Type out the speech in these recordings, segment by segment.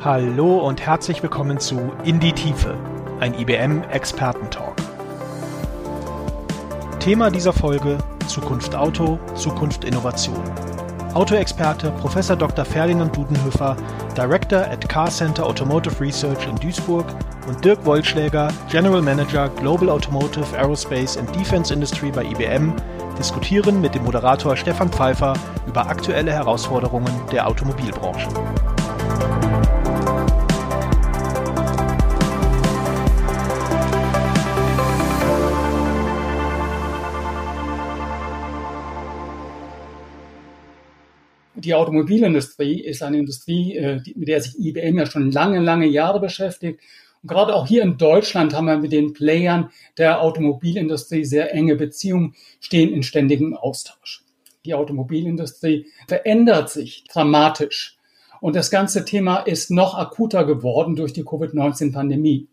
Hallo und herzlich willkommen zu In die Tiefe, ein IBM Expertentalk. Thema dieser Folge Zukunft Auto, Zukunft Innovation. Autoexperte Prof. Dr. Ferdinand Dudenhöfer, Director at Car Center Automotive Research in Duisburg und Dirk Wollschläger, General Manager Global Automotive Aerospace and Defense Industry bei IBM, diskutieren mit dem Moderator Stefan Pfeiffer über aktuelle Herausforderungen der Automobilbranche. Die Automobilindustrie ist eine Industrie, äh, mit der sich IBM ja schon lange, lange Jahre beschäftigt. Und gerade auch hier in Deutschland haben wir mit den Playern der Automobilindustrie sehr enge Beziehungen, stehen in ständigem Austausch. Die Automobilindustrie verändert sich dramatisch. Und das ganze Thema ist noch akuter geworden durch die Covid-19-Pandemie.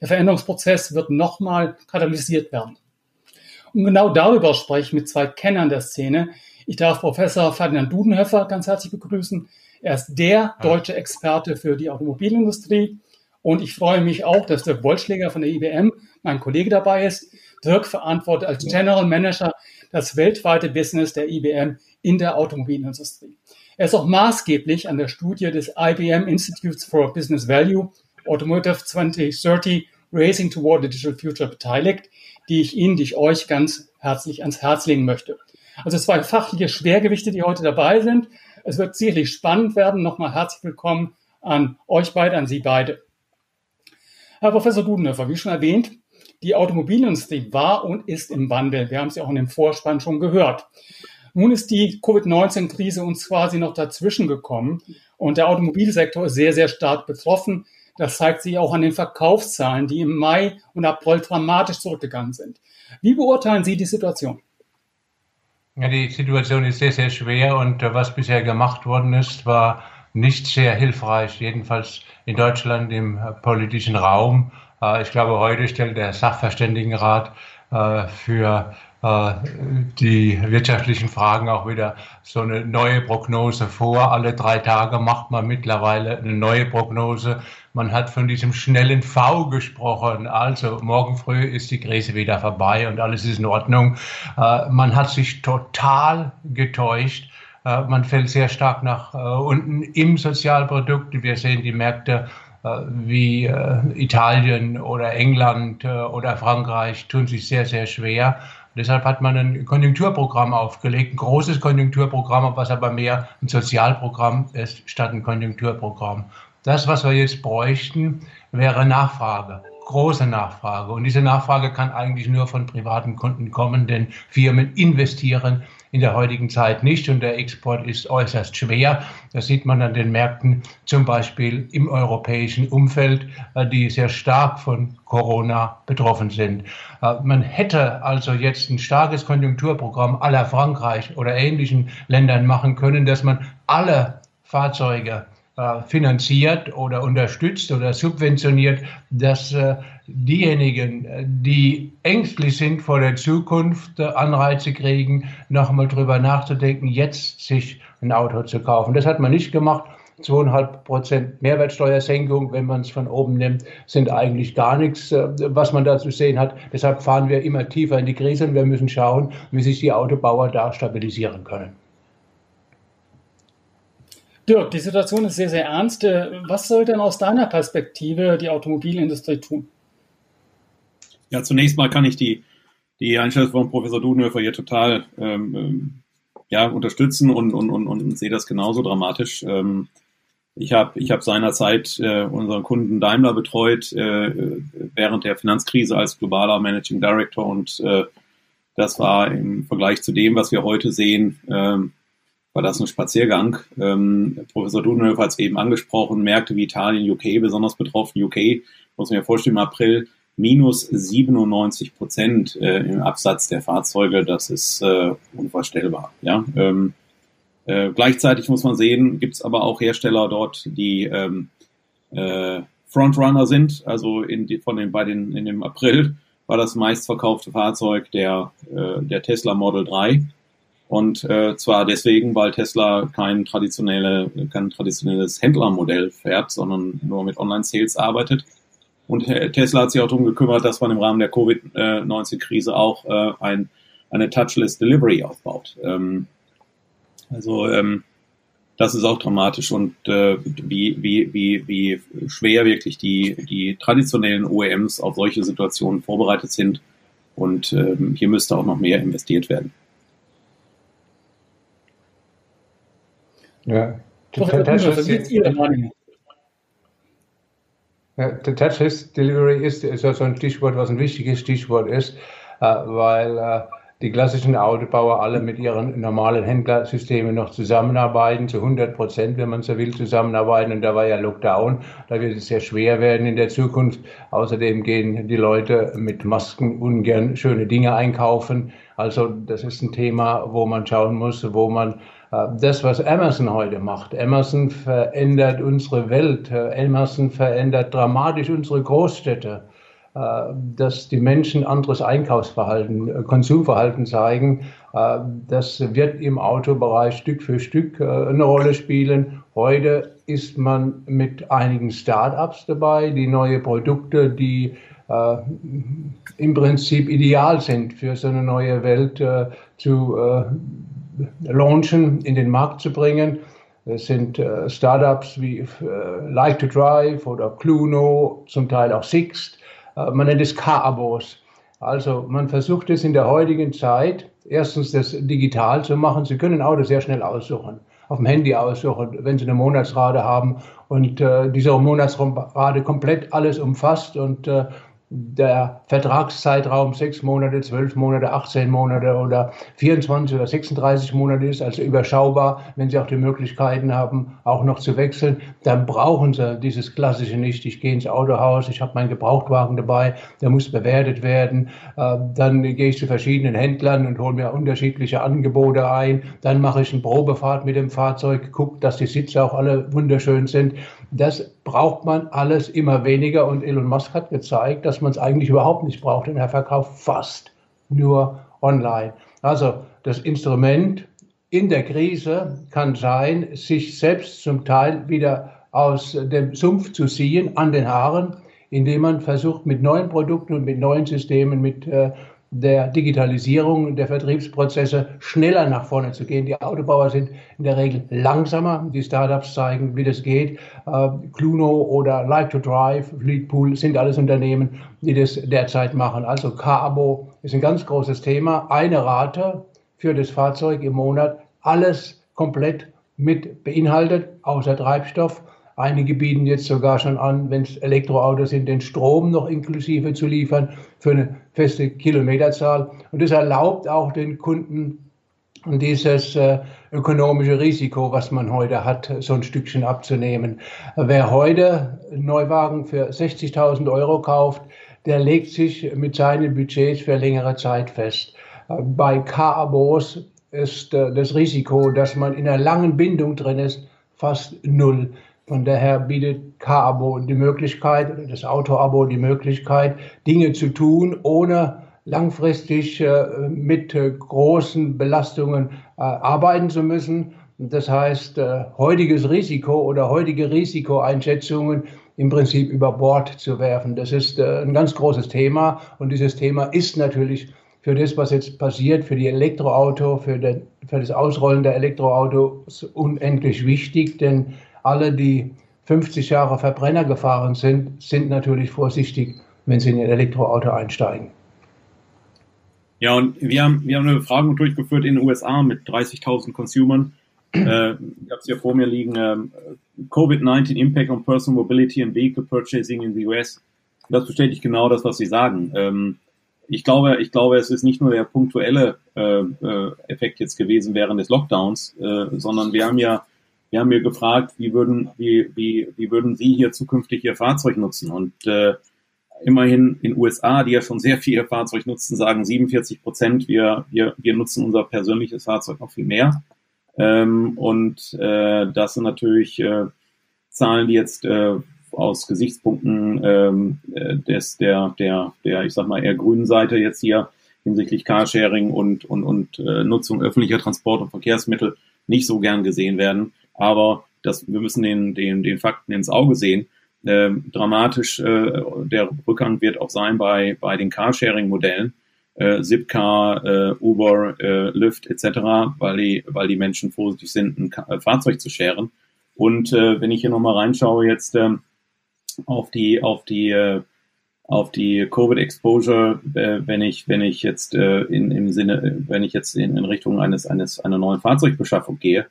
Der Veränderungsprozess wird nochmal katalysiert werden. Und genau darüber spreche ich mit zwei Kennern der Szene, ich darf Professor Ferdinand Dudenhöfer ganz herzlich begrüßen. Er ist der deutsche Experte für die Automobilindustrie. Und ich freue mich auch, dass Dirk Wollschläger von der IBM, mein Kollege dabei ist. Dirk verantwortet als General Manager das weltweite Business der IBM in der Automobilindustrie. Er ist auch maßgeblich an der Studie des IBM Institutes for Business Value Automotive 2030 Racing Toward the Digital Future beteiligt, die ich Ihnen, die ich euch ganz herzlich ans Herz legen möchte. Also zwei fachliche Schwergewichte, die heute dabei sind. Es wird sicherlich spannend werden. Nochmal herzlich willkommen an euch beide, an Sie beide. Herr Professor Dudenhofer, wie schon erwähnt, die Automobilindustrie war und ist im Wandel. Wir haben es ja auch in dem Vorspann schon gehört. Nun ist die Covid-19-Krise uns quasi noch dazwischen gekommen und der Automobilsektor ist sehr, sehr stark betroffen. Das zeigt sich auch an den Verkaufszahlen, die im Mai und April dramatisch zurückgegangen sind. Wie beurteilen Sie die Situation? Ja, die Situation ist sehr, sehr schwer und äh, was bisher gemacht worden ist, war nicht sehr hilfreich, jedenfalls in Deutschland im äh, politischen Raum. Äh, ich glaube, heute stellt der Sachverständigenrat für die wirtschaftlichen Fragen auch wieder so eine neue Prognose vor. Alle drei Tage macht man mittlerweile eine neue Prognose. Man hat von diesem schnellen V gesprochen. Also morgen früh ist die Krise wieder vorbei und alles ist in Ordnung. Äh, man hat sich total getäuscht. Äh, man fällt sehr stark nach unten im Sozialprodukt. Wir sehen die Märkte wie Italien oder England oder Frankreich tun sich sehr, sehr schwer. Deshalb hat man ein Konjunkturprogramm aufgelegt, ein großes Konjunkturprogramm, was aber mehr ein Sozialprogramm ist statt ein Konjunkturprogramm. Das, was wir jetzt bräuchten, wäre Nachfrage, große Nachfrage. Und diese Nachfrage kann eigentlich nur von privaten Kunden kommen, denn Firmen investieren in der heutigen Zeit nicht und der Export ist äußerst schwer. Das sieht man an den Märkten, zum Beispiel im europäischen Umfeld, äh, die sehr stark von Corona betroffen sind. Äh, man hätte also jetzt ein starkes Konjunkturprogramm aller Frankreich oder ähnlichen Ländern machen können, dass man alle Fahrzeuge finanziert oder unterstützt oder subventioniert, dass äh, diejenigen, die ängstlich sind vor der Zukunft, Anreize kriegen, nochmal drüber nachzudenken, jetzt sich ein Auto zu kaufen. Das hat man nicht gemacht. Zweieinhalb Prozent Mehrwertsteuersenkung, wenn man es von oben nimmt, sind eigentlich gar nichts, äh, was man da zu sehen hat. Deshalb fahren wir immer tiefer in die Krise und wir müssen schauen, wie sich die Autobauer da stabilisieren können. Dirk, die Situation ist sehr, sehr ernst. Äh, was soll denn aus deiner Perspektive die Automobilindustrie tun? Ja, zunächst mal kann ich die, die Einstellung von Professor Dudenhöfer hier total ähm, ähm, ja, unterstützen und, und, und, und sehe das genauso dramatisch. Ähm, ich habe ich hab seinerzeit äh, unseren Kunden Daimler betreut äh, während der Finanzkrise als globaler Managing Director und äh, das war im Vergleich zu dem, was wir heute sehen, ähm, war das ein Spaziergang. Ähm, Professor Dudenhöfer hat es eben angesprochen, Märkte wie Italien, UK besonders betroffen. UK, muss man ja vorstellen, im April minus 97 Prozent äh, im Absatz der Fahrzeuge. Das ist äh, unvorstellbar. Ja? Ähm, äh, gleichzeitig muss man sehen, gibt es aber auch Hersteller dort, die ähm, äh, Frontrunner sind. Also in die, von den, bei den, in dem April war das meistverkaufte Fahrzeug der, äh, der Tesla Model 3 Und äh, zwar deswegen, weil Tesla kein, traditionelle, kein traditionelles Händlermodell fährt, sondern nur mit Online-Sales arbeitet. Und Tesla hat sich auch darum gekümmert, dass man im Rahmen der Covid-19-Krise auch äh, ein, eine Touchless Delivery aufbaut. Ähm, also ähm, das ist auch dramatisch und äh, wie, wie, wie, wie schwer wirklich die, die traditionellen OEMs auf solche Situationen vorbereitet sind. Und ähm, hier müsste auch noch mehr investiert werden. Ja, Ja, der Touchless Delivery ist, ist so ein Stichwort, was ein wichtiges Stichwort ist, äh, weil äh, die klassischen Autobauer alle mit ihren normalen Händlersystemen noch zusammenarbeiten, zu 100 Prozent, wenn man so will, zusammenarbeiten. Und da war ja Lockdown, da wird es sehr schwer werden in der Zukunft. Außerdem gehen die Leute mit Masken ungern schöne Dinge einkaufen. Also das ist ein Thema, wo man schauen muss, wo man das, was Amazon heute macht. Amazon verändert unsere Welt. Äh, Amazon verändert dramatisch unsere Großstädte. Äh, dass die Menschen anderes Einkaufsverhalten, äh, Konsumverhalten zeigen. Äh, das wird im Autobereich Stück für Stück eine Rolle spielen. Heute ist man mit einigen Start-ups dabei, die neue Produkte, die im Prinzip ideal sind für so eine neue Welt zu launchen, in den Markt zu bringen. Es sind Startups wie Like to Drive oder Cluno, zum Teil auch Sixt, äh, man nennt es K-Abos. Also man versucht es in der heutigen Zeit, erstens das digital zu machen. Sie können Auto sehr schnell aussuchen, auf dem Handy aussuchen, wenn Sie eine Monatsrate haben und äh, diese Monatsrate komplett alles umfasst und äh, der Vertragszeitraum sechs Monate, zwölf Monate, 18 Monate oder 24 oder 36 Monate ist, also überschaubar, wenn Sie auch die Möglichkeiten haben, auch noch zu wechseln, dann brauchen Sie dieses klassische nicht. Ich gehe ins Autohaus, ich habe meinen Gebrauchtwagen dabei, der muss bewertet werden, äh, dann gehe ich zu verschiedenen Händlern und hole mir unterschiedliche Angebote ein, dann mache ich eine Probefahrt mit dem Fahrzeug, gucke, dass die Sitze auch alle wunderschön sind. Das braucht man alles immer weniger und Elon Musk hat gezeigt, dass man es eigentlich überhaupt nicht braucht, denn er verkauft fast nur online. Also das Instrument in der Krise kann sein, sich selbst zum Teil wieder aus dem Sumpf zu ziehen, an den Haaren, indem man versucht, mit neuen Produkten und mit neuen Systemen, mit äh, der Digitalisierung der Vertriebsprozesse schneller nach vorne zu gehen. Die Autobauer sind in der Regel langsamer. Die Startups zeigen, wie das geht. Äh, Cluno oder Like to Drive, Fleetpool sind alles Unternehmen, die das derzeit machen. Also Car-Abo ist ein ganz großes Thema. Eine Rate für das Fahrzeug im Monat, alles komplett mit beinhaltet, außer Treibstoff. Einige bieten jetzt sogar schon an, wenn es Elektroautos sind, den Strom noch inklusive zu liefern für eine feste Kilometerzahl. Und das erlaubt auch den Kunden dieses äh, ökonomische Risiko, was man heute hat, so ein Stückchen abzunehmen. Wer heute Neuwagen für 60.000 Euro kauft, der legt sich mit seinen Budgets für längere Zeit fest. Bei Car-Abos ist äh, das Risiko, dass man in einer langen Bindung drin ist, fast null. Von daher bietet Car-Abo die Möglichkeit, das Auto-Abo die Möglichkeit, Dinge zu tun, ohne langfristig äh, mit äh, großen Belastungen äh, arbeiten zu müssen. Das heißt, äh, heutiges Risiko oder heutige Risikoeinschätzungen im Prinzip über Bord zu werfen. Das ist äh, ein ganz großes Thema und dieses Thema ist natürlich für das, was jetzt passiert, für die Elektroauto, für, den, für das Ausrollen der Elektroautos unendlich wichtig, denn alle, die 50 Jahre Verbrenner gefahren sind, sind natürlich vorsichtig, wenn sie in ein Elektroauto einsteigen. Ja, und wir haben, wir haben eine Befragung durchgeführt in den USA mit 30.000 Consumern. Äh, ich habe es hier vor mir liegen. Äh, Covid-19 Impact on Personal Mobility and Vehicle Purchasing in the US. Das bestätigt genau das, was Sie sagen. Ähm, ich glaube, ich glaube, es ist nicht nur der punktuelle äh, äh Effekt jetzt gewesen während des Lockdowns, äh, sondern wir haben ja wir haben mir gefragt, wie würden, wie, wie, wie würden Sie hier zukünftig Ihr Fahrzeug nutzen? Und äh, immerhin in USA, die ja schon sehr viel Ihr Fahrzeug nutzen, sagen 47 Prozent, wir, wir, wir nutzen unser persönliches Fahrzeug noch viel mehr. Ähm, und äh, das sind natürlich äh, Zahlen, die jetzt äh, aus Gesichtspunkten ähm, äh, des, der, der, der, ich sag mal, eher grünen Seite jetzt hier hinsichtlich Carsharing und, und, und äh, Nutzung öffentlicher Transport- und Verkehrsmittel nicht so gern gesehen werden. Aber das, wir müssen den, den, den Fakten ins Auge sehen. Äh, dramatisch äh, der Rückgang wird auch sein bei, bei den Carsharing-Modellen, äh, Zipcar, äh, Uber, äh, Lyft etc., weil die, weil die Menschen vorsichtig sind, ein Ka Fahrzeug zu scheren. Und äh, wenn ich hier nochmal reinschaue jetzt äh, auf die, auf die äh, auf die Covid-Exposure, äh, wenn ich, wenn ich jetzt äh, in, im Sinne, wenn ich jetzt in, in Richtung eines, eines, einer neuen Fahrzeugbeschaffung gehe,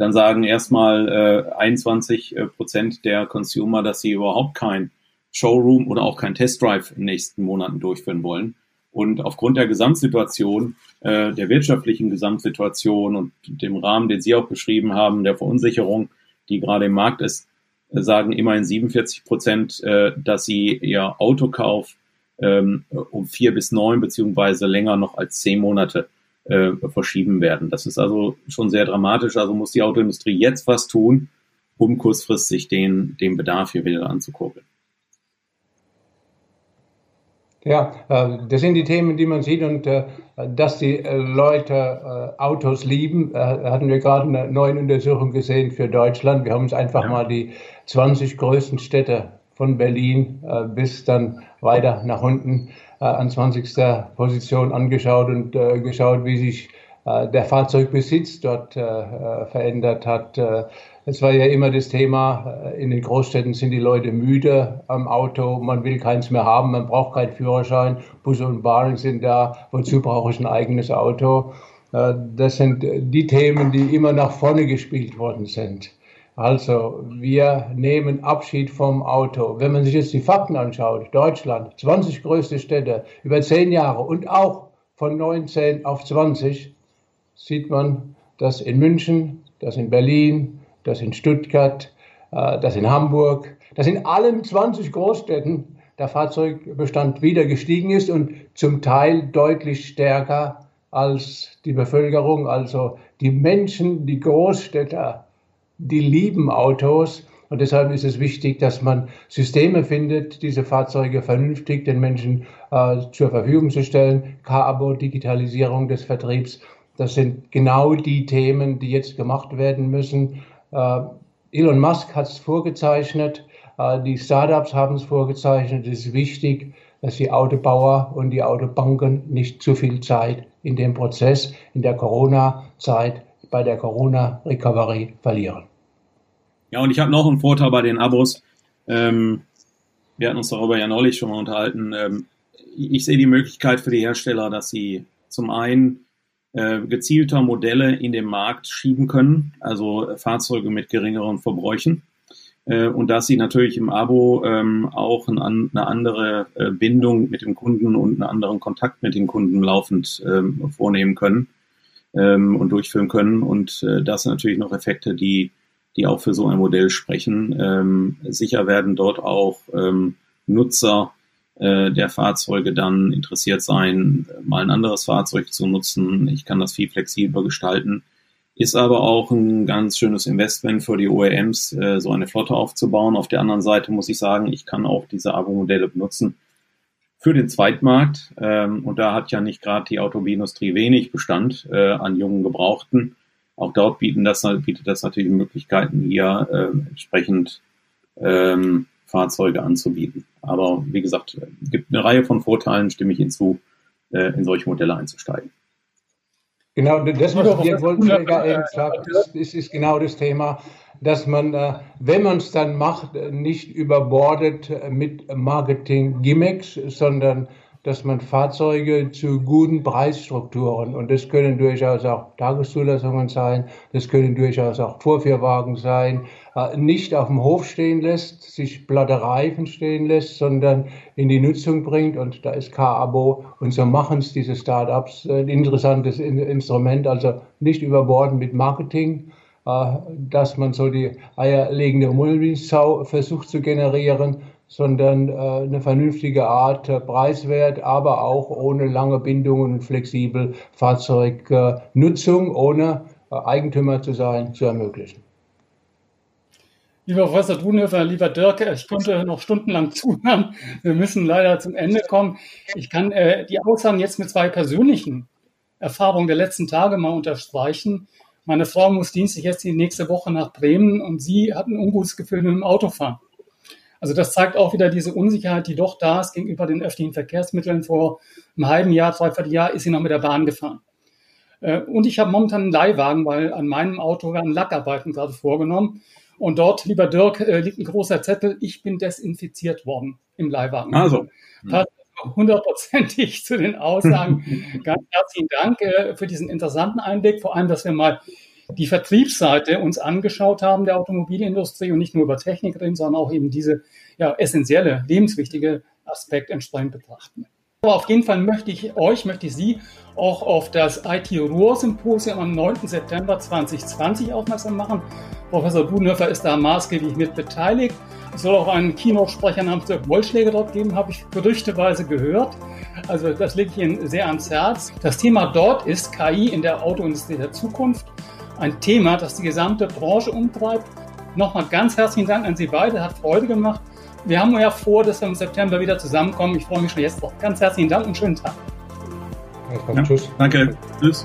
dann sagen erstmal äh, 21 äh, Prozent der Consumer, dass sie überhaupt kein Showroom oder auch kein Testdrive in den nächsten Monaten durchführen wollen. Und aufgrund der Gesamtsituation, äh, der wirtschaftlichen Gesamtsituation und dem Rahmen, den Sie auch beschrieben haben, der Verunsicherung, die gerade im Markt ist, sagen immerhin 47 Prozent, äh, dass sie ihr Autokauf ähm, um vier bis neun beziehungsweise länger noch als zehn Monate äh, verschieben werden. Das ist also schon sehr dramatisch. Also muss die Autoindustrie jetzt was tun, um kurzfristig den, den Bedarf hier wieder anzukurbeln. Ja, äh, das sind die Themen, die man sieht und äh, dass die äh, Leute Autos lieben, hatten wir gerade eine neue Untersuchung gesehen für Deutschland. Wir haben uns einfach mal die 20 größten Städte von Berlin bis dann weiter nach unten an 20. Position angeschaut und geschaut, wie sich der Fahrzeugbesitz dort verändert hat es war ja immer das Thema, äh, in den Großstädten sind die Leute müde am Auto, man will keins mehr haben, man braucht keinen Führerschein, Busse und Bahnen sind da, wozu brauche ich ein eigenes Auto? Äh, das sind die Themen, die immer nach vorne gespielt worden sind. Also wir nehmen Abschied vom Auto. Wenn man sich jetzt die Fakten anschaut, Deutschland, 20 größte Städte über 10 Jahre und auch von 19 auf 20, sieht man, dass in München, dass in Berlin, das in Stuttgart, äh, das in Hamburg, dass in allen 20 Großstädten der Fahrzeugbestand wieder gestiegen ist und zum Teil deutlich stärker als die Bevölkerung. Also die Menschen, die Großstädter, die lieben Autos. Und deshalb ist es wichtig, dass man Systeme findet, diese Fahrzeuge vernünftig den Menschen äh, zur Verfügung zu stellen. Car-Abo, Digitalisierung des Vertriebs, das sind genau die Themen, die jetzt gemacht werden müssen. Äh, Elon Musk hat es vorgezeichnet, äh, die Startups haben es vorgezeichnet. Es ist wichtig, dass die Autobauer und die Autobanken nicht zu viel Zeit in dem Prozess, in der Corona-Zeit, bei der Corona-Recovery verlieren. Ja, und ich habe noch einen Vorteil bei den Abos. Ähm, wir hatten uns darüber ja neulich schon mal unterhalten. Ähm, ich sehe die Möglichkeit für die Hersteller, dass sie zum einen äh, gezielter Modelle in den Markt schieben können, also äh, Fahrzeuge mit geringeren Verbräuchen. Äh, und dass sie natürlich im Abo ähm, auch ein, eine andere äh, Bindung mit dem Kunden und einen anderen Kontakt mit dem Kunden laufend ähm, vornehmen können ähm, und durchführen können. Und äh, das sind natürlich noch Effekte, die, die auch für so ein Modell sprechen. Ähm, sicher werden dort auch ähm, Nutzer äh, der Fahrzeuge dann interessiert sein, mal ein anderes Fahrzeug zu nutzen. Ich kann das viel flexibler gestalten. Ist aber auch ein ganz schönes Investment für die OEMs, äh, so eine Flotte aufzubauen. Auf der anderen Seite muss ich sagen, ich kann auch diese Abo-Modelle benutzen für den Zweitmarkt. Ähm, und da hat ja nicht gerade die Automobilindustrie wenig Bestand äh, an jungen Gebrauchten. Auch dort bieten das, bietet das natürlich Möglichkeiten, hier äh, entsprechend ähm, Fahrzeuge anzubieten. Aber wie gesagt, es gibt eine Reihe von Vorteilen, stimme ich hinzu, äh, in solche Modelle einzusteigen. Genau, das, was Dirk Wolfsberger eben sagt, ist, ist, ist genau das Thema, dass man, äh, wenn man es dann macht, nicht überbordet mit Marketing-Gimmicks, sondern dass man Fahrzeuge zu guten Preisstrukturen, und das können durchaus auch Tageszulassungen sein, das können durchaus auch Vorführwagen sein, äh, nicht auf dem Hof stehen lässt, sich platte Reifen stehen lässt, sondern in die Nutzung bringt. Und da ist Car-Abo und so machen es diese Startups ein interessantes Instrument, also nicht überborden mit Marketing, äh, dass man so die eierlegende Mullmilchsau versucht zu generieren, sondern äh, eine vernünftige Art, äh, preiswert, aber auch ohne lange Bindungen und flexibel Fahrzeugnutzung, ohne äh, Eigentümer zu sein, zu ermöglichen. Lieber Professor Dunhöfer, lieber Dirk, ich könnte noch stundenlang zuhören. Wir müssen leider zum Ende kommen. Ich kann äh, die Aussagen jetzt mit zwei persönlichen Erfahrungen der letzten Tage mal unterstreichen. Meine Frau muss dienstlich jetzt die nächste Woche nach Bremen und sie hat ein ungutes Gefühl mit dem Autofahren. Also das zeigt auch wieder diese Unsicherheit, die doch da ist gegenüber den öffentlichen Verkehrsmitteln. Vor einem halben Jahr, dreiviertel Jahr ist sie noch mit der Bahn gefahren. Äh, und ich habe momentan einen Leihwagen, weil an meinem Auto werden Lackarbeiten gerade vorgenommen. Und dort, lieber Dirk, äh, liegt ein großer Zettel. Ich bin desinfiziert worden im Leihwagen. Also. Passt hundertprozentig zu den Aussagen. Ganz herzlichen Dank äh, für diesen interessanten Einblick. Vor allem, dass wir mal die Vertriebsseite uns angeschaut haben der Automobilindustrie und nicht nur über Technik reden, sondern auch eben diese ja, essentielle, lebenswichtige Aspekt entsprechend betrachten. Aber auf jeden Fall möchte ich euch, möchte ich Sie auch auf das IT-Ruhr-Symposium am 9. September 2020 aufmerksam machen. Professor Budenhöfer ist da maßgeblich mit beteiligt. Es soll auch einen Kinosprecher namens Dirk Wollschläger dort geben, habe ich gerüchteweise gehört. Also das lege ich Ihnen sehr ans Herz. Das Thema dort ist KI in der Autoindustrie der Zukunft. Ein Thema, das die gesamte Branche umtreibt. Nochmal ganz herzlichen Dank an Sie beide, hat Freude gemacht. Wir haben ja vor, dass wir im September wieder zusammenkommen. Ich freue mich schon jetzt drauf. Ganz herzlichen Dank und schönen Tag. Ja, tschüss. Danke. Tschüss.